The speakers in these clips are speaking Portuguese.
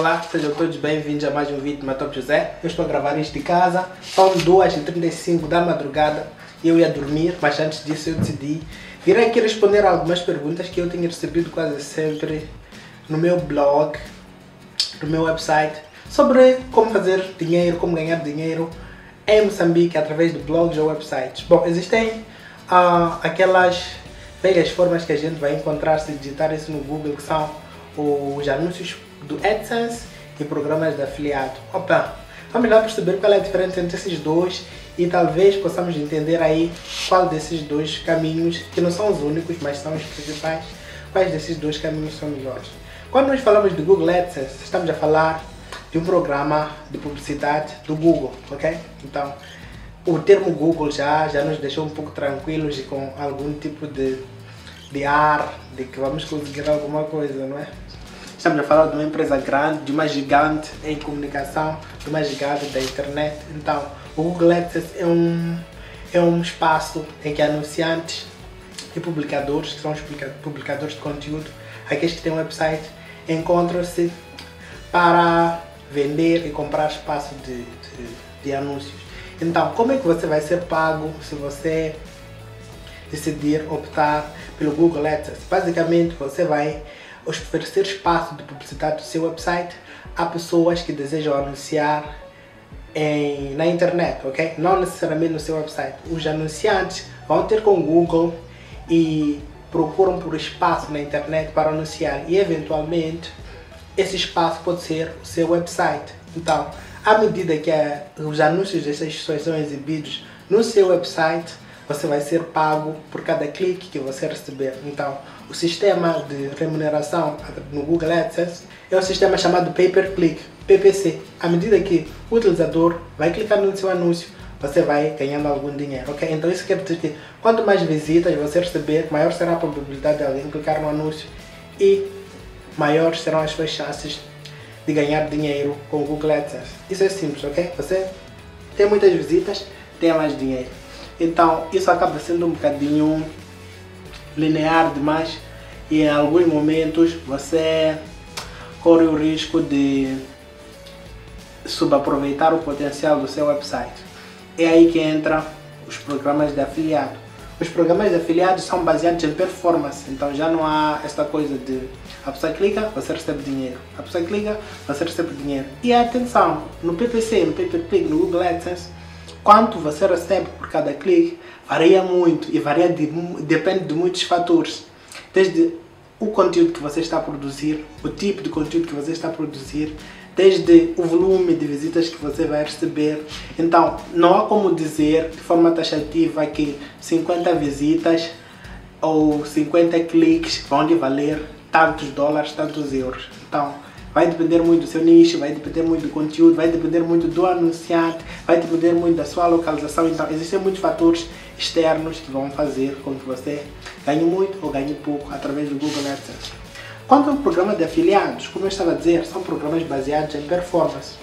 Olá, sejam todos bem-vindos a mais um vídeo do Matop José. Eu estou a gravar isto de casa, são 2h35 da madrugada e eu ia dormir, mas antes disso eu decidi vir aqui responder algumas perguntas que eu tenho recebido quase sempre no meu blog, no meu website, sobre como fazer dinheiro, como ganhar dinheiro em Moçambique através de blogs ou websites. Bom, existem uh, aquelas velhas formas que a gente vai encontrar se digitar isso no Google, que são os anúncios do AdSense e programas de afiliado. Opa, vamos lá perceber qual é a diferença entre esses dois e talvez possamos entender aí qual desses dois caminhos, que não são os únicos, mas são os principais, quais desses dois caminhos são melhores. Quando nós falamos de Google AdSense, estamos a falar de um programa de publicidade do Google, ok? Então, o termo Google já, já nos deixou um pouco tranquilos e com algum tipo de, de ar de que vamos conseguir alguma coisa, não é? Estamos a falar de uma empresa grande, de uma gigante em comunicação, de uma gigante da internet. Então, o Google AdSense é um, é um espaço em que anunciantes e publicadores, que são os publicadores de conteúdo, aqueles que têm um website, encontram-se para vender e comprar espaço de, de, de anúncios. Então, como é que você vai ser pago se você decidir optar pelo Google AdSense? Basicamente, você vai oferecer espaço de publicidade do seu website a pessoas que desejam anunciar em, na internet, ok? Não necessariamente no seu website. Os anunciantes vão ter com o Google e procuram por espaço na internet para anunciar e eventualmente esse espaço pode ser o seu website. Então, à medida que a, os anúncios dessas pessoas são exibidos no seu website, você vai ser pago por cada clique que você receber. Então, o sistema de remuneração no Google AdSense é um sistema chamado Pay Per Click, PPC. À medida que o utilizador vai clicar no seu anúncio, você vai ganhando algum dinheiro, ok? Então isso quer dizer que quanto mais visitas você receber, maior será a probabilidade de alguém clicar no anúncio e maiores serão as suas chances de ganhar dinheiro com o Google AdSense. Isso é simples, ok? Você tem muitas visitas, tem mais dinheiro. Então isso acaba sendo um bocadinho linear demais e em alguns momentos você corre o risco de subaproveitar o potencial do seu website. É aí que entra os programas de afiliado. Os programas de afiliados são baseados em performance, então já não há esta coisa de a pessoa clica, você recebe dinheiro. A pessoa clica, você recebe dinheiro. E atenção, no PPC, no Click, no Google AdSense, quanto você recebe por cada clique varia muito e varia de, depende de muitos fatores. Desde o conteúdo que você está a produzir, o tipo de conteúdo que você está a produzir, desde o volume de visitas que você vai receber. Então, não há como dizer de forma taxativa que 50 visitas ou 50 cliques vão lhe valer tantos dólares, tantos euros. Então, vai depender muito do seu nicho, vai depender muito do conteúdo, vai depender muito do anunciante, vai depender muito da sua localização. Então, existem muitos fatores externos que vão fazer com que você ganhe muito ou ganhe pouco através do Google AdSense. Quanto ao programa de afiliados, como eu estava a dizer, são programas baseados em performance.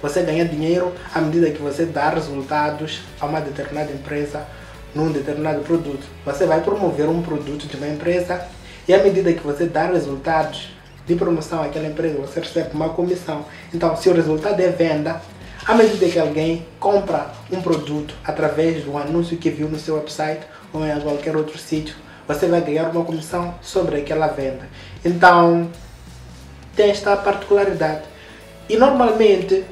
Você ganha dinheiro à medida que você dá resultados a uma determinada empresa num determinado produto. Você vai promover um produto de uma empresa e à medida que você dá resultados de promoção àquela empresa, você recebe uma comissão. Então, se o resultado é venda, à medida que alguém compra um produto através do anúncio que viu no seu website ou em qualquer outro sítio, você vai ganhar uma comissão sobre aquela venda. Então, tem esta particularidade. E normalmente,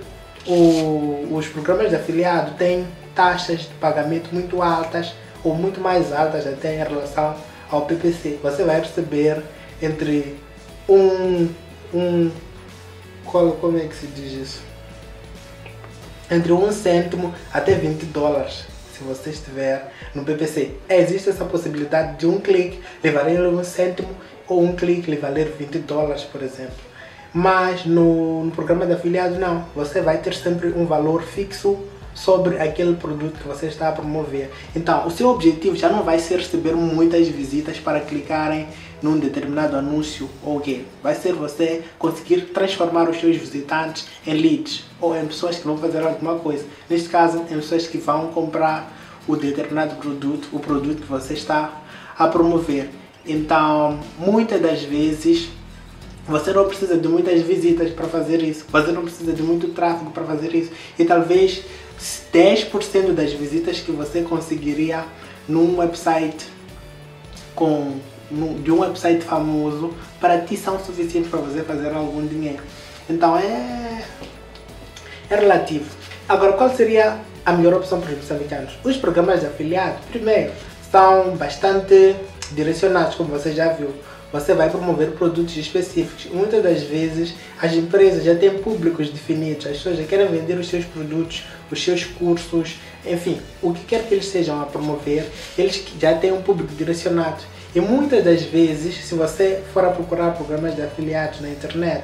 o, os programas de afiliado têm taxas de pagamento muito altas ou muito mais altas até em relação ao PPC. Você vai receber entre um, um como é que se diz isso? entre um cêntimo até 20 dólares se você estiver no PPC. Existe essa possibilidade de um clique levar um cêntimo ou um clique lhe valer 20 dólares, por exemplo. Mas no, no programa de afiliado não, você vai ter sempre um valor fixo sobre aquele produto que você está a promover. Então, o seu objetivo já não vai ser receber muitas visitas para clicarem num determinado anúncio ou quê. Vai ser você conseguir transformar os seus visitantes em leads ou em pessoas que vão fazer alguma coisa. Neste caso, em pessoas que vão comprar o determinado produto, o produto que você está a promover. Então, muitas das vezes, Você não precisa de muitas visitas para fazer isso. Você não precisa de muito tráfego para fazer isso. E talvez 10% das visitas que você conseguiria num website com de um website famoso para ti são suficientes para você fazer algum dinheiro. Então é é relativo. Agora, qual seria a melhor opção para os moçambicanos? Os programas de afiliado, primeiro, são bastante direcionados, como você já viu você vai promover produtos específicos. Muitas das vezes as empresas já têm públicos definidos, as pessoas já querem vender os seus produtos, os seus cursos, enfim, o que quer que eles sejam a promover, eles já têm um público direcionado. E muitas das vezes, se você for a procurar programas de afiliados na internet,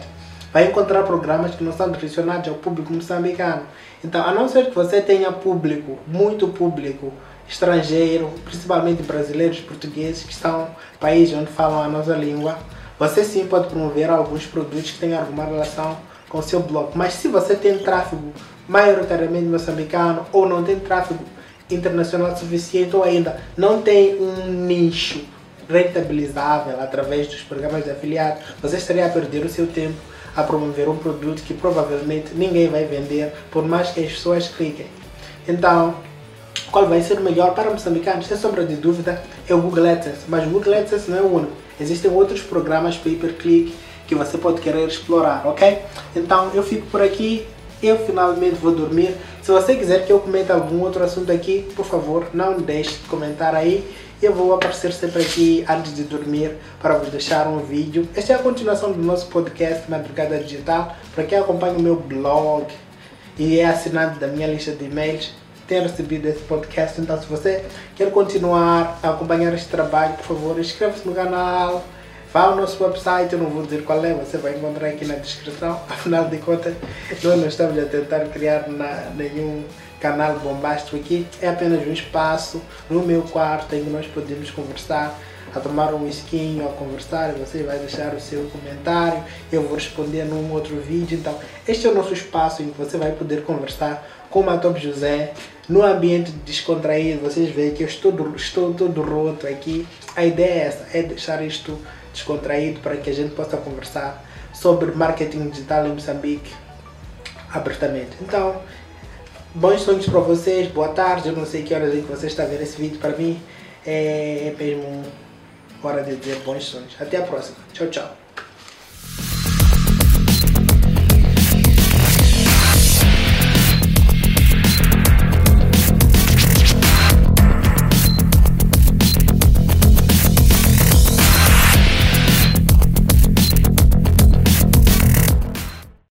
vai encontrar programas que não são direcionados ao público moçambicano. Então, a não ser que você tenha público, muito público, estrangeiro, principalmente brasileiros, portugueses, que estão países onde falam a nossa língua, você sim pode promover alguns produtos que tenham alguma relação com o seu blog. Mas se você tem tráfego maioritariamente moçambicano ou não tem tráfego internacional suficiente ou ainda não tem um nicho rentabilizável através dos programas de afiliado, você estaria a perder o seu tempo a promover um produto que provavelmente ninguém vai vender, por mais que as pessoas cliquem. Então, qual vai ser o melhor para moçambicanos, sem sombra de dúvida, é o Google AdSense. Mas o Google AdSense não é o único. Existem outros programas pay-per-click que você pode querer explorar, ok? Então eu fico por aqui, eu finalmente vou dormir. Se você quiser que eu comente algum outro assunto aqui, por favor, não deixe de comentar aí. Eu vou aparecer sempre aqui antes de dormir para vos deixar um vídeo. Esta é a continuação do nosso podcast Madrugada Digital. Para quem acompanha o meu blog e é assinante da minha lista de e-mails, ter recebido esse podcast. Então, se você quer continuar a acompanhar este trabalho, por favor, inscreva-se no canal. Vá ao nosso website, eu não vou dizer qual é, você vai encontrar aqui na descrição. Afinal de contas, nós não estamos a tentar criar na, nenhum canal bombástico aqui. É apenas um espaço no meu quarto em que nós podemos conversar, a tomar um esquinho, a conversar. Você vai deixar o seu comentário, eu vou responder num outro vídeo. Então, este é o nosso espaço em que você vai poder conversar com o Matop José, no ambiente descontraído, vocês veem que eu estou, estou todo roto aqui. A ideia é essa, é deixar isto descontraído para que a gente possa conversar sobre marketing digital em Moçambique abertamente. Então, bons sonhos para vocês, boa tarde, eu não sei que horas é que você está vendo esse vídeo, para mim é, é mesmo hora de dizer bons sonhos. Até a próxima, tchau, tchau.